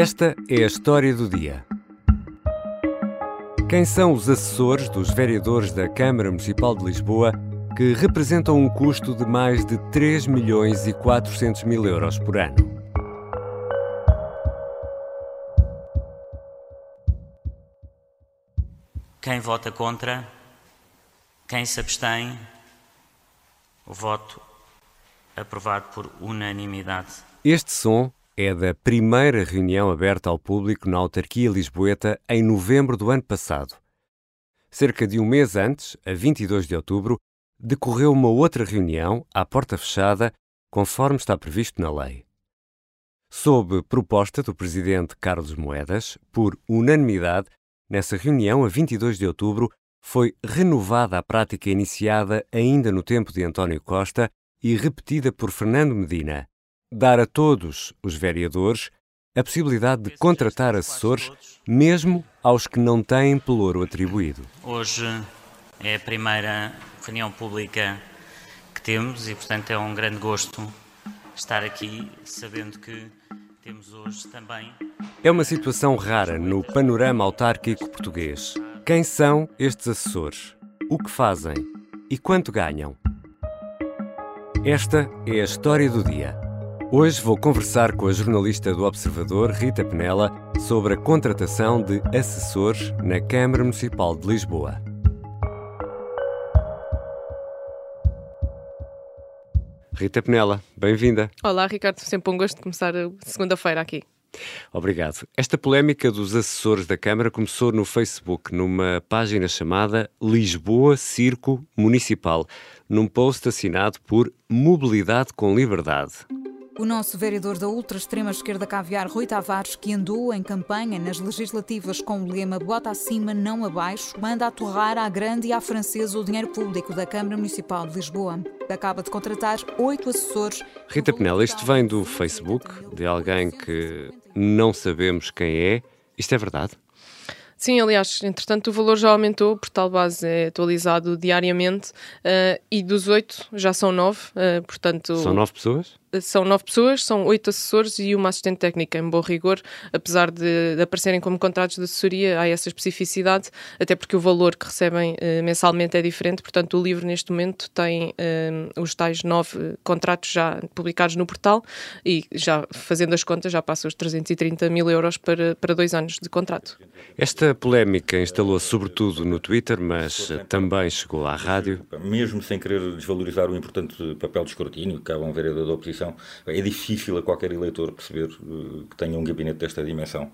Esta é a história do dia. Quem são os assessores dos vereadores da Câmara Municipal de Lisboa que representam um custo de mais de 3 milhões e 400 mil euros por ano? Quem vota contra? Quem se abstém? O voto aprovado por unanimidade. Este som é da primeira reunião aberta ao público na autarquia lisboeta em novembro do ano passado. Cerca de um mês antes, a 22 de outubro, decorreu uma outra reunião à porta fechada, conforme está previsto na lei. Sob proposta do presidente Carlos Moedas, por unanimidade, nessa reunião, a 22 de outubro, foi renovada a prática iniciada ainda no tempo de António Costa e repetida por Fernando Medina, dar a todos os vereadores a possibilidade de contratar assessores, mesmo aos que não têm pelouro atribuído. Hoje é a primeira reunião pública que temos e, portanto, é um grande gosto estar aqui sabendo que temos hoje também. É uma situação rara no panorama autárquico português. Quem são estes assessores? O que fazem? E quanto ganham? Esta é a história do dia. Hoje vou conversar com a jornalista do Observador, Rita Penela, sobre a contratação de assessores na Câmara Municipal de Lisboa. Rita Penela, bem-vinda. Olá, Ricardo. Sempre um gosto de começar segunda-feira aqui. Obrigado. Esta polémica dos assessores da Câmara começou no Facebook, numa página chamada Lisboa Circo Municipal, num post assinado por Mobilidade com Liberdade. O nosso vereador da ultra-extrema esquerda caviar, Rui Tavares, que andou em campanha nas legislativas com o lema Bota acima, não abaixo, manda a torrar à grande e à francesa o dinheiro público da Câmara Municipal de Lisboa. Acaba de contratar oito assessores. Rita Penela, isto vem do Facebook, de alguém que não sabemos quem é. Isto é verdade? Sim, aliás, entretanto o valor já aumentou, o portal base é atualizado diariamente uh, e dos oito já são nove, uh, portanto... São nove pessoas? São nove pessoas, são oito assessores e uma assistente técnica, em bom rigor, apesar de, de, aparecerem como contratos de assessoria, há essa especificidade, até porque o valor que recebem uh, mensalmente é diferente, portanto o livro neste momento tem uh, os tais nove contratos já publicados no portal e já fazendo as contas já passa os 330 mil euros para, para dois anos de contrato. Esta polémica instalou-se sobretudo no Twitter, mas também chegou à rádio. Mesmo sem querer desvalorizar o importante papel de escrutínio que cabe a um vereador da oposição, é difícil a qualquer eleitor perceber uh, que tenha um gabinete desta dimensão.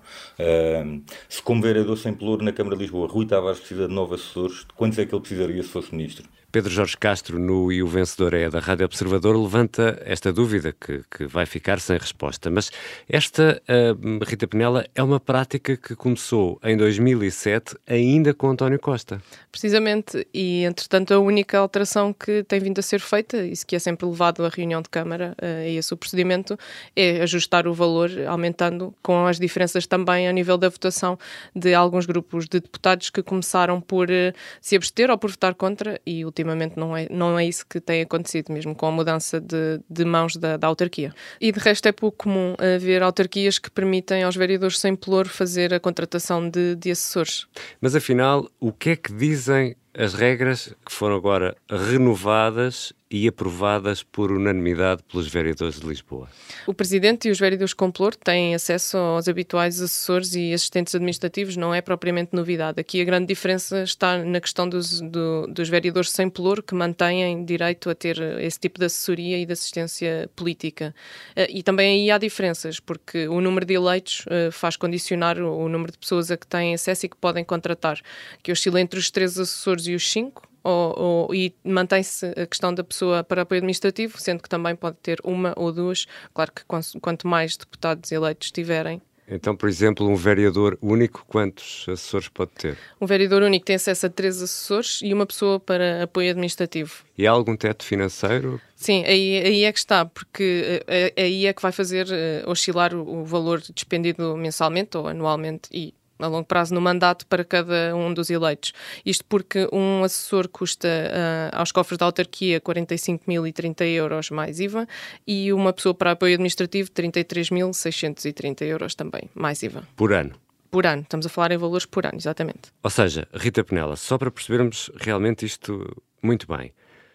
Se como vereador sem pelouro na Câmara de Lisboa, Rui Tavares precisa de novos assessores, quantos é que ele precisaria se fosse ministro? Pedro Jorge Castro, no E o Vencedor é da Rádio Observador, levanta esta dúvida que, que vai ficar sem resposta. Mas esta, uh, Rita Penela, é uma prática que começou em 2007, ainda com António Costa. Precisamente, e entretanto a única alteração que tem vindo a ser feita, isso que é sempre levado à reunião de Câmara, uh, a esse o procedimento, é ajustar o valor, aumentando com as diferenças também a nível da votação de alguns grupos de deputados que começaram por uh, se abster ou por votar contra e ultimamente ultimamente não é, não é isso que tem acontecido, mesmo com a mudança de, de mãos da, da, autarquia. E de resto é pouco comum haver autarquias que permitem aos vereadores sem ploro fazer a contratação de, de assessores. Mas afinal, o que é que dizem as regras que foram agora renovadas e aprovadas por unanimidade pelos vereadores de Lisboa. O Presidente e os vereadores com plor têm acesso aos habituais assessores e assistentes administrativos, não é propriamente novidade. Aqui a grande diferença está na questão dos, do, dos vereadores sem plor, que mantêm direito a ter esse tipo de assessoria e de assistência política. Eh, e também aí há diferenças, porque o número de eleitos eh, faz condicionar o número de pessoas a que têm acesso e que podem contratar, que oscila entre os três assessores e os cinco, ou, ou, e mantém-se a questão da pessoa para apoio administrativo, sendo que também pode ter uma ou duas. Claro que quanto mais deputados eleitos tiverem, então, por exemplo, um vereador único, quantos assessores pode ter? Um vereador único tem acesso a três assessores e uma pessoa para apoio administrativo. E há algum teto financeiro? Sim, aí, aí é que está, porque eh, aí é que vai fazer uh, oscilar o, o valor despendido mensalmente ou anualmente e a longo prazo no mandato para cada um dos eleitos. Isto porque um assessor custa uh, aos cofres da autarquia 45.030 euros mais IVA e uma pessoa para apoio administrativo 33.630 euros também, mais IVA. Por ano? Por ano, estamos a falar em valores por ano, exatamente. Ou seja, Rita Penela, só para percebermos realmente isto muito bem,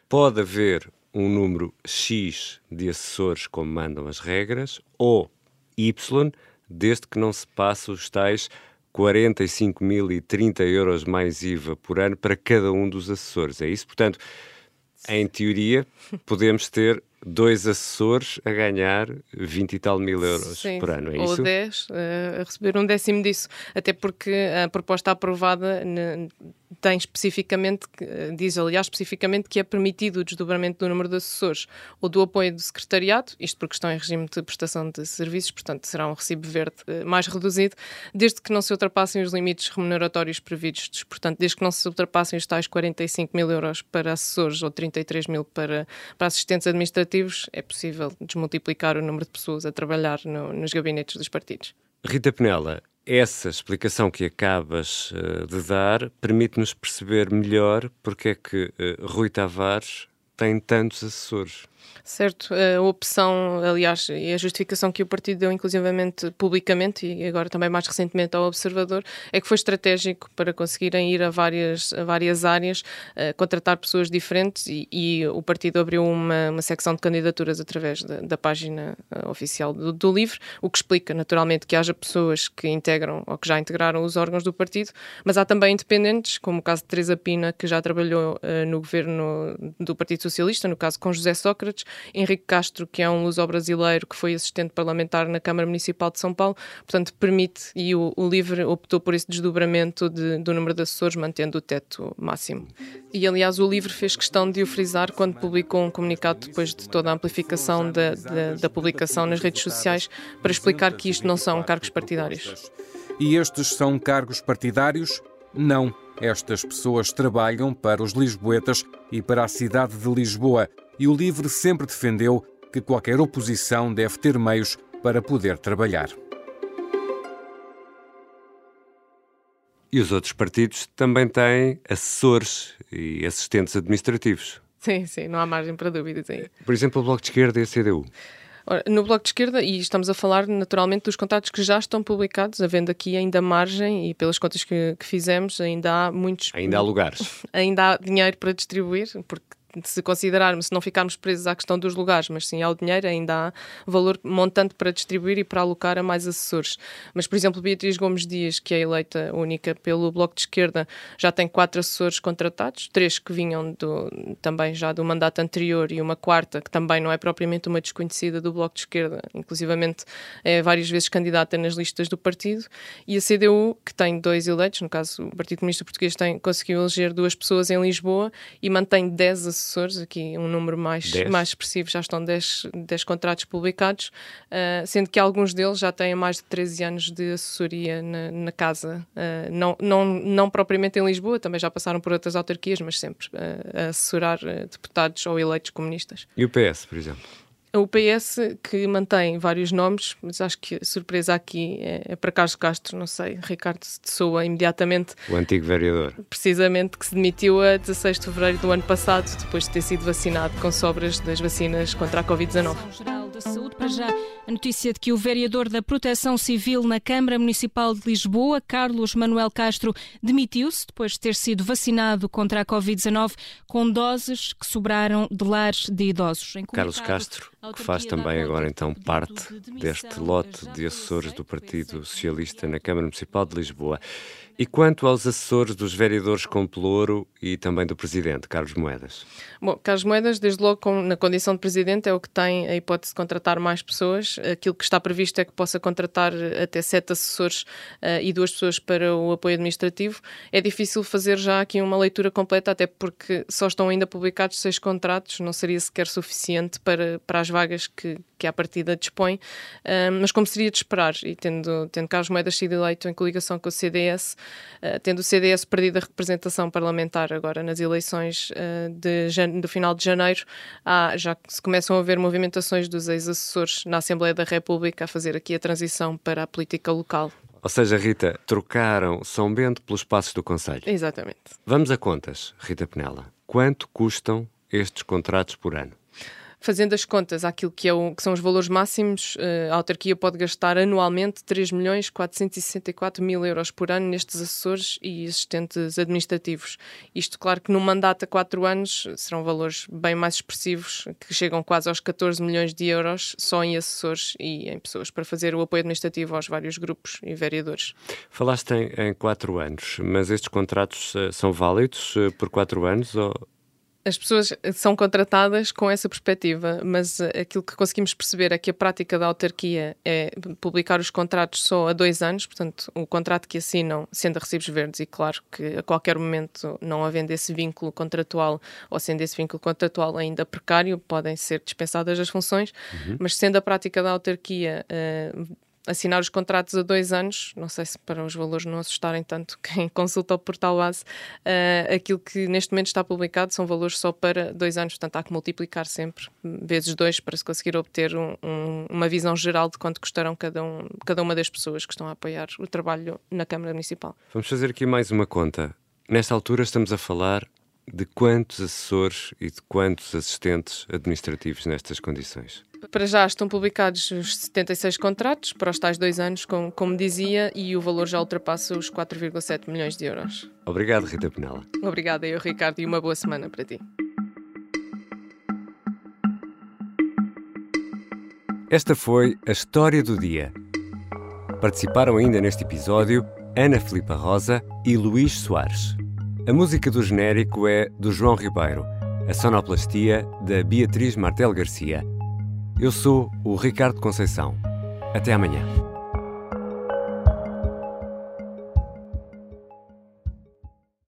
pode haver um número X de assessores como mandam as regras ou Y, desde que não se passe os tais 45.030 euros mais IVA por ano para cada um dos assessores. É isso? Portanto, em teoria, podemos ter dois assessores a ganhar 20 e tal mil euros Sim, por ano, é ou isso? Ou 10, uh, a receber um décimo disso. Até porque a proposta aprovada tem especificamente, diz aliás especificamente que é permitido o desdobramento do número de assessores ou do apoio do secretariado, isto porque estão em regime de prestação de serviços, portanto será um recibo verde uh, mais reduzido, desde que não se ultrapassem os limites remuneratórios previstos, portanto desde que não se ultrapassem os tais 45 mil euros para assessores ou 33 mil para, para assistentes administrativos, é possível desmultiplicar o número de pessoas a trabalhar no, nos gabinetes dos partidos. Rita Penela, essa explicação que acabas uh, de dar permite-nos perceber melhor porque é que uh, Rui Tavares tem tantos assessores. Certo, a opção, aliás, e a justificação que o partido deu, inclusivamente publicamente e agora também mais recentemente ao Observador, é que foi estratégico para conseguirem ir a várias, a várias áreas, uh, contratar pessoas diferentes e, e, o partido abriu uma, uma secção de candidaturas através da, da página uh, oficial do, do LIVRE, o que explica naturalmente que haja pessoas que integram ou que já integraram os órgãos do partido, mas há também independentes, como o caso de Teresa Pina, que já trabalhou uh, no governo do Partido Socialista, no caso com José Sócrates, Henrique Castro, que é um luso-brasileiro que foi assistente parlamentar na Câmara Municipal de São Paulo, portanto permite, e o, o LIVRE optou por esse desdobramento de, do número de assessores, mantendo o teto máximo. E aliás o LIVRE fez questão de o frisar quando publicou um comunicado depois de toda a amplificação da, da, da publicação nas redes sociais, para explicar que isto não são cargos partidários. E estes são cargos partidários? Não. Estas pessoas trabalham para os lisboetas e para a cidade de Lisboa e o LIVRE sempre defendeu que qualquer oposição deve ter meios para poder trabalhar. E os outros partidos também têm assessores e assistentes administrativos. Sim, sim, não há margem para dúvidas aí. Por exemplo, o Bloco de Esquerda e a CDU. Ora, no Bloco de Esquerda, e estamos a falar naturalmente dos contratos que já estão publicados, havendo aqui ainda margem e pelas contas que, que fizemos, ainda há muitos. Ainda há lugares. Ainda há dinheiro para distribuir, porque se considerarmos, se não ficarmos presos à questão dos lugares, mas sim ao dinheiro, ainda há valor montante para distribuir e para alocar a mais assessores. Mas, por exemplo, Beatriz Gomes Dias, que é eleita única pelo Bloco de Esquerda, já tem quatro assessores contratados, três que vinham do, também já do mandato anterior e uma quarta que também não é propriamente uma desconhecida do Bloco de Esquerda, inclusivamente é várias vezes candidata nas listas do partido, e a CDU, que tem dois eleitos, no caso o Partido Comunista Português tem, conseguiu eleger duas pessoas em Lisboa e mantém dez assessores assessores, aqui um número mais, mais expressivo, já estão 10, 10 contratos publicados, uh, sendo que alguns deles já têm mais de 13 anos de assessoria na, na casa, uh, não, não, não propriamente em Lisboa, também já passaram por outras autarquias, mas sempre uh, a assessorar deputados ou eleitos comunistas. E o PS, por exemplo? O PS que mantém vários nomes, mas acho que a surpresa aqui é, é para Carlos Castro, não sei, Ricardo de Soa imediatamente. O antigo vereador. Precisamente, que se demitiu a 16 de fevereiro do ano passado, depois de ter sido vacinado com sobras das vacinas contra a Covid-19 da Saúde. Para já, a notícia de que o vereador da Proteção Civil na Câmara Municipal de Lisboa, Carlos Manuel Castro, demitiu-se depois de ter sido vacinado contra a Covid-19 com doses que sobraram de lares de idosos. Carlos Castro, que faz também agora então parte deste lote de assessores do Partido Socialista na Câmara Municipal de Lisboa. E quanto aos assessores dos vereadores com pelouro e também do Presidente, Carlos Moedas? Bom, Carlos Moedas, desde logo com, na condição de Presidente, é o que tem a hipótese de contratar mais pessoas. Aquilo que está previsto é que possa contratar até sete assessores uh, e duas pessoas para o apoio administrativo. É difícil fazer já aqui uma leitura completa, até porque só estão ainda publicados seis contratos, não seria sequer suficiente para, para as vagas que, que à partida dispõe, uh, mas como seria de esperar, e tendo, tendo Carlos Moedas sido eleito em coligação com o CDS, uh, tendo o CDS perdido a representação parlamentar agora nas eleições uh, de, do final de janeiro, há, já se começam a haver movimentações dos ex-assessores na Assembleia da República a fazer aqui a transição para a política local. Ou seja, Rita, trocaram São Bento pelos passos do Conselho. Exatamente. Vamos a contas, Rita Penela. Quanto custam estes contratos por ano? Fazendo as contas àquilo que, é o, que são os valores máximos, eh, a autarquia pode gastar anualmente 3 milhões 464 mil euros por ano nestes assessores e assistentes administrativos. Isto, claro que num mandato a 4 anos serão valores bem mais expressivos, que chegam quase aos 14 milhões de euros só em assessores e em pessoas para fazer o apoio administrativo aos vários grupos e vereadores. Falaste em, em 4 anos, mas estes contratos uh, são válidos uh, por 4 anos ou as pessoas são contratadas com essa perspectiva, mas eh, aquilo que conseguimos perceber é que a prática da autarquia é publicar os contratos só a dois anos, portanto, o contrato que assinam, sendo a recibos verdes, e claro que a qualquer momento, não havendo esse vínculo contratual ou sendo esse vínculo contratual ainda precário, podem ser dispensadas as funções, uhum. mas sendo a prática da autarquia. Uh, assinar os contratos a dois anos, não sei se para os valores não assustarem tanto quem consulta o portal base, uh, aquilo que neste momento está publicado são valores só para dois anos, portanto há que multiplicar sempre vezes dois para se conseguir obter um, um, uma visão geral de quanto custarão cada, um, cada uma das pessoas que estão a apoiar o trabalho na Câmara Municipal. Vamos fazer aqui mais uma conta. Nesta altura estamos a falar de quantos assessores e de quantos assistentes administrativos nestas condições? Para já estão publicados os 76 contratos para os tais dois anos, como, como dizia, e o valor já ultrapassa os 4,7 milhões de euros. Obrigado, Rita Penela. Obrigada eu, Ricardo, e uma boa semana para ti. Esta foi a história do dia. Participaram ainda neste episódio Ana Filipa Rosa e Luís Soares. A música do genérico é do João Ribeiro, a sonoplastia da Beatriz Martel Garcia eu sou o Ricardo Conceição. Até amanhã.